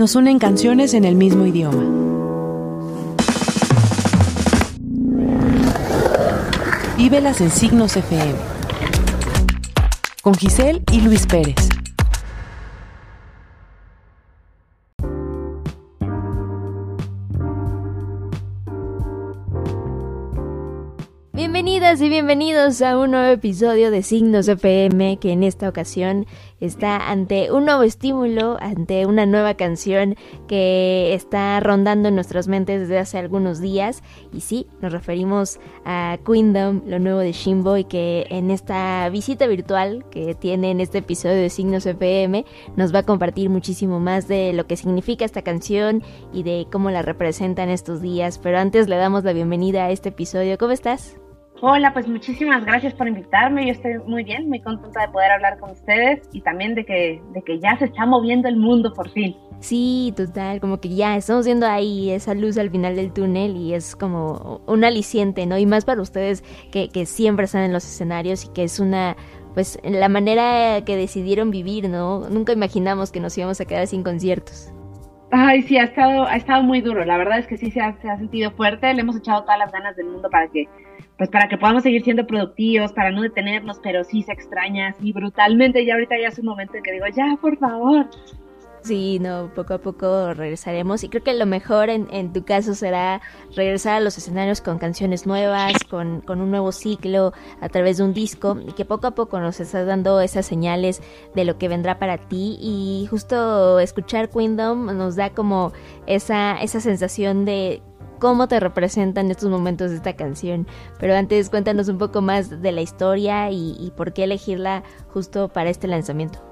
nos unen canciones en el mismo idioma. Vívelas en Signos FM. Con Giselle y Luis Pérez. Bienvenidas y bienvenidos a un nuevo episodio de Signos FM que en esta ocasión está ante un nuevo estímulo, ante una nueva canción que está rondando en nuestras mentes desde hace algunos días y sí, nos referimos a Queendom, lo nuevo de Shimbo y que en esta visita virtual que tiene en este episodio de Signos FM nos va a compartir muchísimo más de lo que significa esta canción y de cómo la representa en estos días, pero antes le damos la bienvenida a este episodio. ¿Cómo estás? Hola, pues muchísimas gracias por invitarme. Yo estoy muy bien, muy contenta de poder hablar con ustedes y también de que, de que ya se está moviendo el mundo por fin. Sí, total, como que ya estamos viendo ahí esa luz al final del túnel y es como un aliciente, ¿no? Y más para ustedes que, que siempre están en los escenarios y que es una, pues, la manera que decidieron vivir, ¿no? Nunca imaginamos que nos íbamos a quedar sin conciertos. Ay, sí, ha estado, ha estado muy duro. La verdad es que sí se ha, se ha sentido fuerte. Le hemos echado todas las ganas del mundo para que pues para que podamos seguir siendo productivos, para no detenernos, pero sí se extraña así brutalmente. Y ahorita ya es un momento en que digo, ya, por favor. Sí, no, poco a poco regresaremos y creo que lo mejor en, en tu caso será regresar a los escenarios con canciones nuevas, con, con, un nuevo ciclo a través de un disco y que poco a poco nos estás dando esas señales de lo que vendrá para ti y justo escuchar Queendom nos da como esa, esa sensación de cómo te representan estos momentos de esta canción. Pero antes cuéntanos un poco más de la historia y, por qué elegirla justo para este lanzamiento.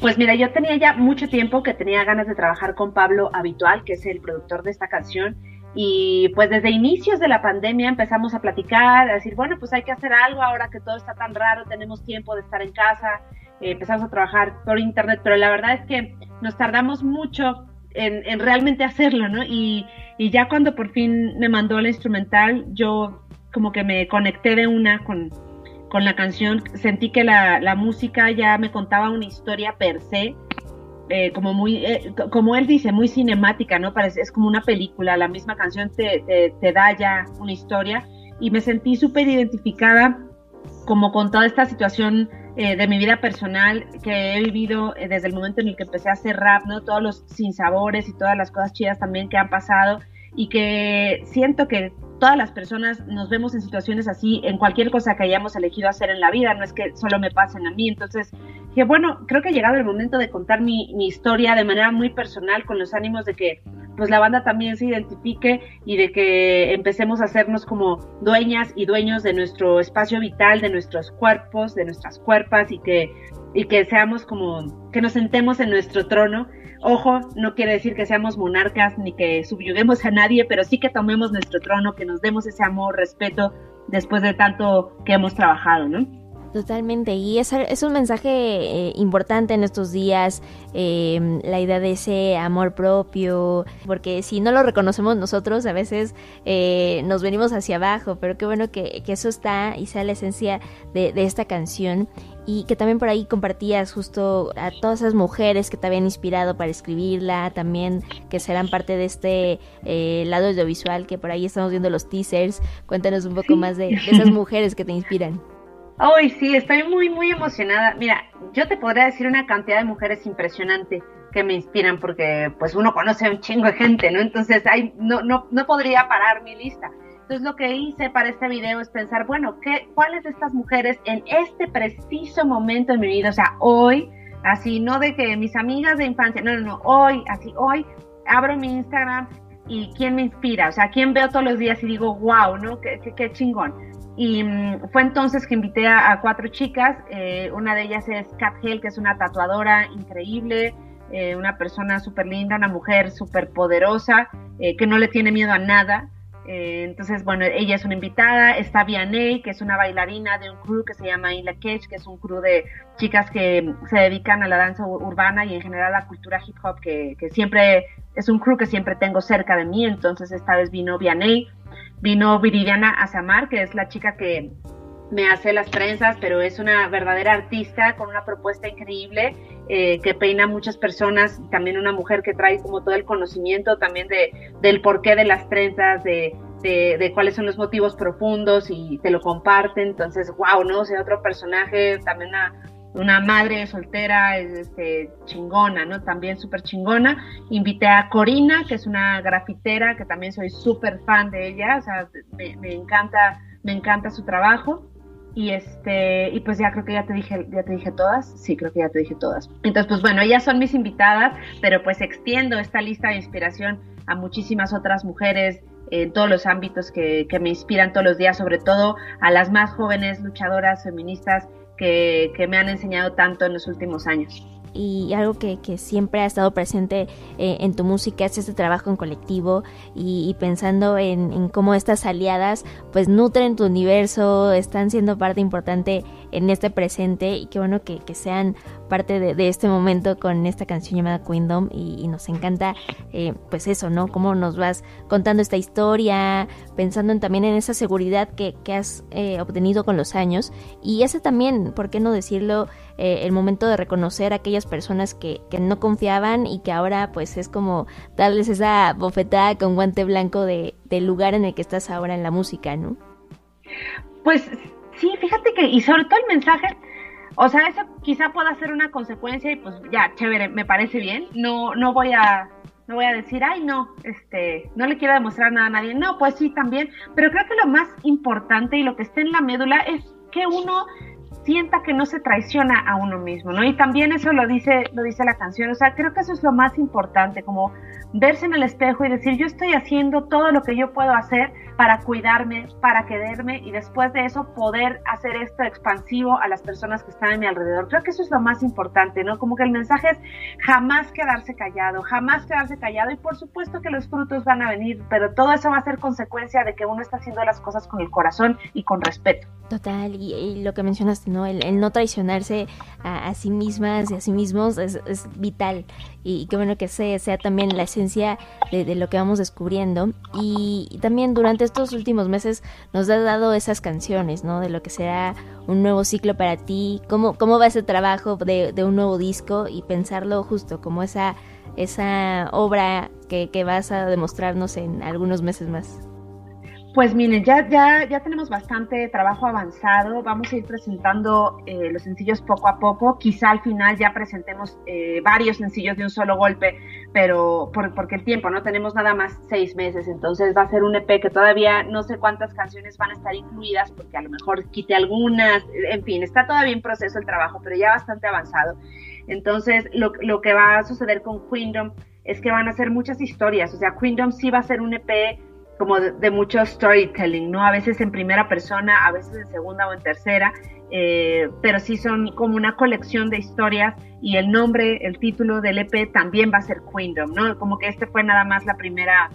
Pues mira, yo tenía ya mucho tiempo que tenía ganas de trabajar con Pablo Habitual, que es el productor de esta canción. Y pues desde inicios de la pandemia empezamos a platicar, a decir, bueno, pues hay que hacer algo ahora que todo está tan raro, tenemos tiempo de estar en casa, eh, empezamos a trabajar por internet, pero la verdad es que nos tardamos mucho en, realmente hacerlo, ¿no? Y, ya cuando por fin me mandó la instrumental, yo como que me conecté de una con, la canción, sentí que la, música ya me contaba una historia per se, eh, como muy, eh, como él dice, muy cinemática, ¿no? Parece, es como una película, la misma canción te, te, da ya una historia y me sentí súper identificada como con toda esta situación eh, de mi vida personal que he vivido desde el momento en el que empecé a hacer rap, ¿no? Todos los sinsabores y todas las cosas chidas también que han pasado y que siento que todas las personas nos vemos en situaciones así en cualquier cosa que hayamos elegido hacer en la vida, no es que solo me pasen a mí. Entonces, que bueno, creo que ha llegado el momento de contar mi, mi historia de manera muy personal con los ánimos de que pues la banda también se identifique y de que empecemos a hacernos como dueñas y dueños de nuestro espacio vital, de nuestros cuerpos, de nuestras cuerpas y que, y que seamos como, que nos sentemos en nuestro trono. Ojo, no quiere decir que seamos monarcas ni que subyuguemos a nadie, pero sí que tomemos nuestro trono, que nos demos ese amor, respeto después de tanto que hemos trabajado, ¿no? Totalmente, y es, es un mensaje eh, importante en estos días, em, la idea de ese amor propio, porque si no lo reconocemos nosotros, a veces eh, nos venimos hacia abajo, pero qué bueno que, que, eso está y sea la esencia de, de, esta canción, y que también por ahí compartías justo a todas esas mujeres que te habían inspirado para escribirla, también que serán parte de este eh, lado audiovisual, que por ahí estamos viendo los teasers, cuéntanos un poco más de, de esas mujeres que te inspiran. Ay, sí, estoy muy, muy emocionada. Mira, yo te podría decir una cantidad de mujeres impresionante que me inspiran porque pues uno conoce a un chingo de gente, ¿no? Entonces, hay, no, no, no podría parar mi lista. Entonces, lo que hice para este video es pensar, bueno, ¿qué, ¿cuáles de estas mujeres en este preciso momento en mi vida, o sea, hoy, así, no de que mis amigas de infancia, no, no, no, hoy, así, hoy, abro mi Instagram y quién me inspira, o sea, quién veo todos los días y digo, wow, ¿no? Qué, qué, qué chingón. Y mm, fue entonces que invité a, cuatro chicas. Eh, una de ellas es Kat Hell, que es una tatuadora increíble, eh, una persona súper linda, una mujer súper poderosa, eh, que no le tiene miedo a nada. entonces, bueno, ella es una invitada. Está Vianney, que es una bailarina de un crew que se llama Inla Cage, que es un crew de chicas que se dedican a la danza urbana y en general a la cultura hip hop, que, que siempre es un crew que siempre tengo cerca de mí. Entonces, esta vez vino Vianney. Vino Viridiana Azamar, que es la chica que me hace las trenzas, pero es una verdadera artista con una propuesta increíble. eh, que peina a muchas personas, también una mujer que trae como todo el conocimiento también de, del porqué de las trenzas, de, de, cuáles son los motivos profundos y te lo comparten. Entonces, wow, ¿no? O sea, otro personaje, también una, una madre soltera, este, chingona, ¿no? También súper chingona. Invité a Corina, que es una grafitera, que también soy súper fan de ella, o sea, me, me, encanta, me encanta su trabajo. Y este, y pues ya creo que ya te dije, ya te dije todas, sí, creo que ya te dije todas. Entonces, pues bueno, ellas son mis invitadas, pero pues extiendo esta lista de inspiración a muchísimas otras mujeres en todos los ámbitos que, que me inspiran todos los días, sobre todo a las más jóvenes luchadoras feministas que, que me han enseñado tanto en los últimos años y algo que, que, siempre ha estado presente eh, en tu música es este trabajo en colectivo y, pensando en, cómo estas aliadas pues nutren tu universo, están siendo parte importante en este presente y qué bueno que, que sean parte de, de, este momento con esta canción llamada Queendom y, y nos encanta eh, pues eso, ¿no? Cómo nos vas contando esta historia, pensando en, también en esa seguridad que, que has eh, obtenido con los años y ese también, ¿por qué no decirlo? Eh, el momento de reconocer a aquellas personas que, que, no confiaban y que ahora pues es como darles esa bofetada con guante blanco de, del lugar en el que estás ahora en la música, ¿no? Pues sí, fíjate que, y sobre todo el mensaje, o sea, eso quizá pueda ser una consecuencia y pues ya, chévere, me parece bien, no, no voy a no voy a decir, ay, no, este, no le quiero demostrar nada a nadie. No, pues sí, también. Pero creo que lo más importante y lo que está en la médula es que uno sienta que no se traiciona a uno mismo, ¿no? Y también eso lo dice, lo dice la canción, o sea, creo que eso es lo más importante, como verse en el espejo y decir, yo estoy haciendo todo lo que yo puedo hacer para cuidarme, para quererme y después de eso poder hacer esto expansivo a las personas que están a mi alrededor. Creo que eso es lo más importante, ¿no? Como que el mensaje es jamás quedarse callado, jamás quedarse callado y por supuesto que los frutos van a venir, pero todo eso va a ser consecuencia de que uno está haciendo las cosas con el corazón y con respeto. Total, y, lo que mencionaste, ¿no? El, no traicionarse a, sí mismas y a sí mismos es, vital. Y, qué bueno que sea, sea también la esencia de, lo que vamos descubriendo. Y, también durante estos últimos meses nos has dado esas canciones, ¿no? De lo que será un nuevo ciclo para ti, cómo, cómo va ese trabajo de, de un nuevo disco y pensarlo justo como esa, esa obra que, que vas a demostrarnos en algunos meses más. Pues miren, ya, ya, ya tenemos bastante trabajo avanzado. Vamos a ir presentando eh, los sencillos poco a poco. Quizá al final ya presentemos eh, varios sencillos de un solo golpe, pero por, porque el tiempo, no tenemos nada más seis meses. Entonces va a ser un EP que todavía no sé cuántas canciones van a estar incluidas, porque a lo mejor quite algunas. En fin, está todavía en proceso el trabajo, pero ya bastante avanzado. Entonces, lo, lo que va a suceder con Queendom es que van a ser muchas historias. O sea, Queendom sí va a ser un EP como de, mucho storytelling, ¿no? A veces en primera persona, a veces en segunda o en tercera, eh, pero sí son como una colección de historias y el nombre, el título del EP también va a ser Queendom, ¿no? Como que este fue nada más la primera,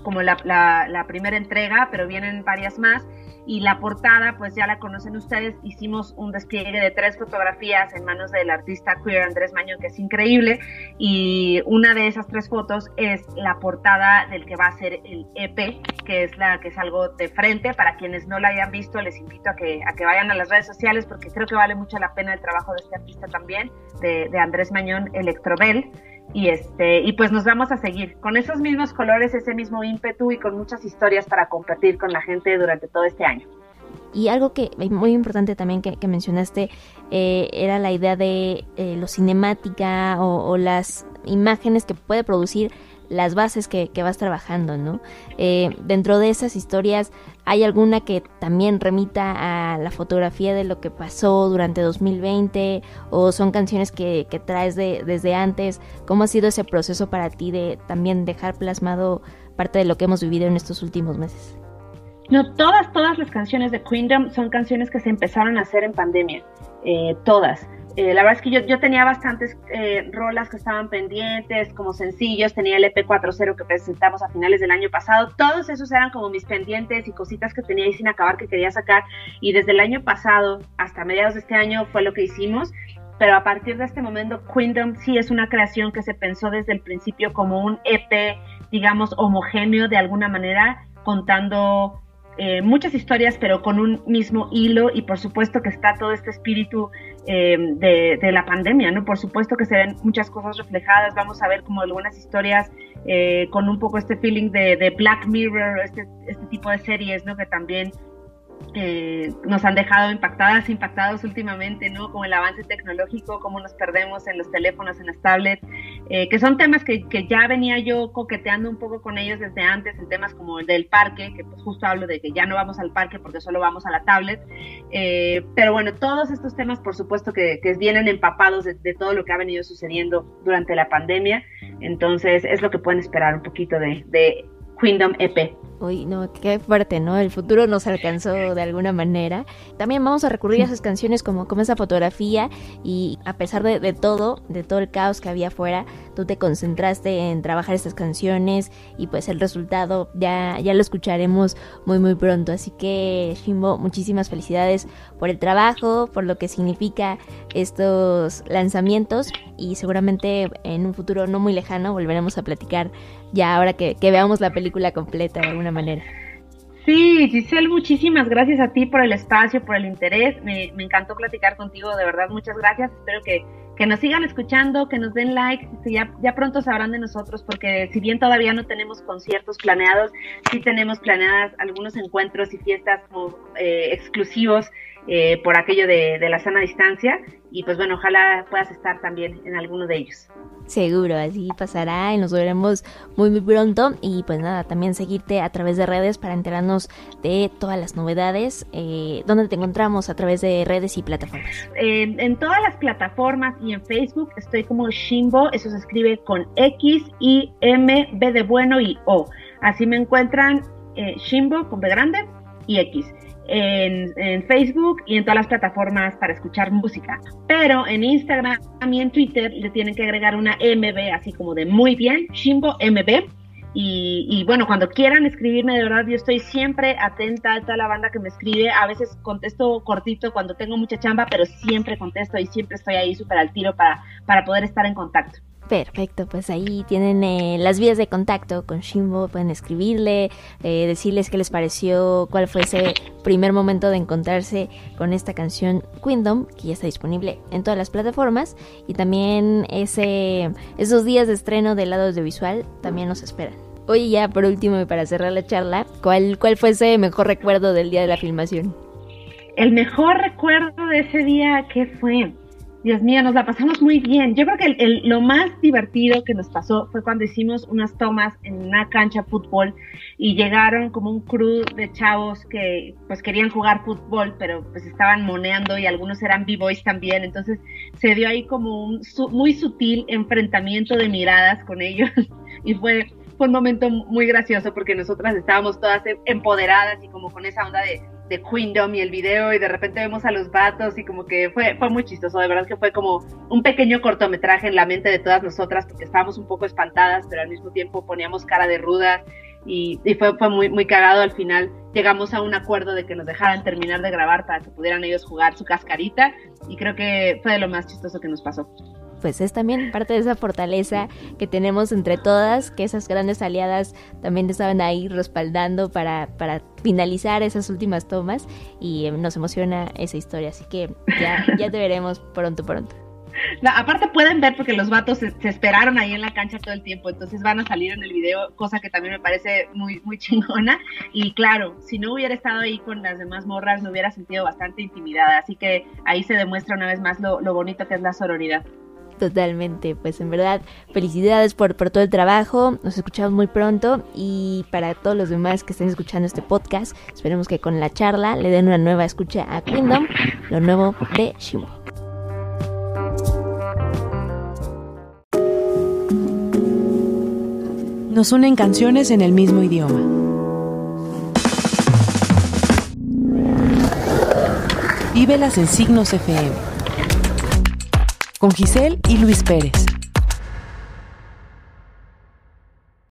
como la, la primera entrega, pero vienen varias más. Y la portada pues ya la conocen ustedes, hicimos un despliegue de tres fotografías en manos del artista queer Andrés Mañón que es increíble. Y una de esas tres fotos es la portada del que va a ser el EP, que es la que es algo de frente, para quienes no la hayan visto les invito a que, a que vayan a las redes sociales porque creo que vale mucho la pena el trabajo de este artista también, de, de Andrés Mañón Electrobel y este y pues nos vamos a seguir con esos mismos colores, ese mismo ímpetu y con muchas historias para compartir con la gente durante todo este año. Y algo que muy importante también que, mencionaste eh, era la idea de eh, lo cinemática o, las imágenes que puede producir las bases que, vas trabajando, ¿no? Eh, dentro de esas historias, ¿hay alguna que también remita a la fotografía de lo que pasó durante 2020? ¿O son canciones que, traes de, desde antes? ¿Cómo ha sido ese proceso para ti de también dejar plasmado parte de lo que hemos vivido en estos últimos meses? No, todas, todas las canciones de Queendom son canciones que se empezaron a hacer en pandemia, eh, todas. Eh, la verdad es que yo, yo tenía bastantes eh, rolas que estaban pendientes, como sencillos, tenía el EP40 que presentamos a finales del año pasado, todos esos eran como mis pendientes y cositas que tenía ahí sin acabar que quería sacar. Y desde el año pasado hasta mediados de este año fue lo que hicimos, pero a partir de este momento Queendom sí es una creación que se pensó desde el principio como un EP, digamos, homogéneo de alguna manera, contando eh, muchas historias, pero con un mismo hilo. Y por supuesto que está todo este espíritu em, de, la pandemia, ¿no? Por supuesto que se ven muchas cosas reflejadas, vamos a ver como algunas historias eh, con un poco este feeling de, de Black Mirror, este, este tipo de series, ¿no? Que también eh, nos han dejado impactadas, impactados últimamente, ¿no? Con el avance tecnológico, cómo nos perdemos en los teléfonos, en las tablets, eh, que son temas que, ya venía yo coqueteando un poco con ellos desde antes, en temas como el del parque, que pues justo hablo de que ya no vamos al parque porque solo vamos a la tablet, eh, pero bueno, todos estos temas por supuesto que, vienen empapados de, todo lo que ha venido sucediendo durante la pandemia, entonces es lo que pueden esperar un poquito de, de Kingdom EP. Uy, no, qué fuerte, ¿no? El futuro nos alcanzó de alguna manera. También vamos a recurrir a esas canciones como, como esa fotografía y a pesar de, todo, de todo el caos que había afuera, tú te concentraste en trabajar estas canciones y pues el resultado ya, ya lo escucharemos muy muy pronto. Así que Shimbo, muchísimas felicidades por el trabajo, por lo que significa estos lanzamientos y seguramente en un futuro no muy lejano volveremos a platicar ya ahora que, que veamos la película completa de alguna manera. Sí, Giselle, muchísimas gracias a ti por el espacio, por el interés. Me, encantó platicar contigo, de verdad, muchas gracias. Espero que, que nos sigan escuchando, que nos den like, que ya, ya pronto sabrán de nosotros, porque si bien todavía no tenemos conciertos planeados, sí tenemos planeadas algunos encuentros y fiestas eh, exclusivos eh, por aquello de la sana distancia. Y pues bueno, ojalá puedas estar también en alguno de ellos. Seguro, así pasará y nos veremos muy muy pronto y pues nada, también seguirte a través de redes para enterarnos de todas las novedades. Eh, ¿Dónde te encontramos a través de redes y plataformas? en todas las plataformas y en Facebook estoy como Shimbo, eso se escribe con X, I, M, B de bueno y O. Así me encuentran eh, Shimbo con B grande y X en, Facebook y en todas las plataformas para escuchar música. Pero en Instagram y en Twitter le tienen que agregar una MB, así como de muy bien, Shimbo MB. Y, bueno, cuando quieran escribirme, de verdad, yo estoy siempre atenta a toda la banda que me escribe. A veces contesto cortito cuando tengo mucha chamba, pero siempre contesto y siempre estoy ahí súper al tiro para, para poder estar en contacto. Perfecto, pues ahí tienen eh, las vías de contacto con Shimbo, pueden escribirle, eh, decirles qué les pareció, cuál fue ese primer momento de encontrarse con esta canción Queendom, que ya está disponible en todas las plataformas, y también ese, esos días de estreno del lado audiovisual también nos esperan. Oye, ya por último y para cerrar la charla, ¿cuál, ¿cuál fue ese mejor recuerdo del día de la filmación? El mejor recuerdo de ese día, ¿qué fue? Dios mío, nos la pasamos muy bien. Yo creo que lo más divertido que nos pasó fue cuando hicimos unas tomas en una cancha de fútbol y llegaron como un crew de chavos que pues querían jugar fútbol, pero pues estaban moneando y algunos eran b-boys también. Entonces se dio ahí como un muy sutil enfrentamiento de miradas con ellos y fue fue un momento muy gracioso porque nosotras estábamos todas empoderadas y como con esa onda de de Queendom y el video y de repente vemos a los vatos y como que fue, fue muy chistoso, de verdad que fue como un pequeño cortometraje en la mente de todas nosotras porque estábamos un poco espantadas, pero al mismo tiempo poníamos cara de rudas y, fue, fue muy, muy cagado al final. Llegamos a un acuerdo de que nos dejaran terminar de grabar para que pudieran ellos jugar su cascarita y creo que fue de lo más chistoso que nos pasó pues es también parte de esa fortaleza que tenemos entre todas, que esas grandes aliadas también estaban ahí respaldando para, para finalizar esas últimas tomas y eh, nos emociona esa historia, así que ya, ya te veremos pronto, pronto. aparte pueden ver porque los vatos se, esperaron ahí en la cancha todo el tiempo, entonces van a salir en el video, cosa que también me parece muy, muy chingona. Y claro, si no hubiera estado ahí con las demás morras, me hubiera sentido bastante intimidada. Así que ahí se demuestra una vez más lo, lo bonito que es la sororidad. Totalmente, pues en verdad, felicidades por, todo el trabajo, nos escuchamos muy pronto y para todos los demás que estén escuchando este podcast, esperemos que con la charla le den una nueva escucha a Kingdom, lo nuevo de Shimo. Nos unen canciones en el mismo idioma. Vívelas en signos FM con Giselle y Luis Pérez.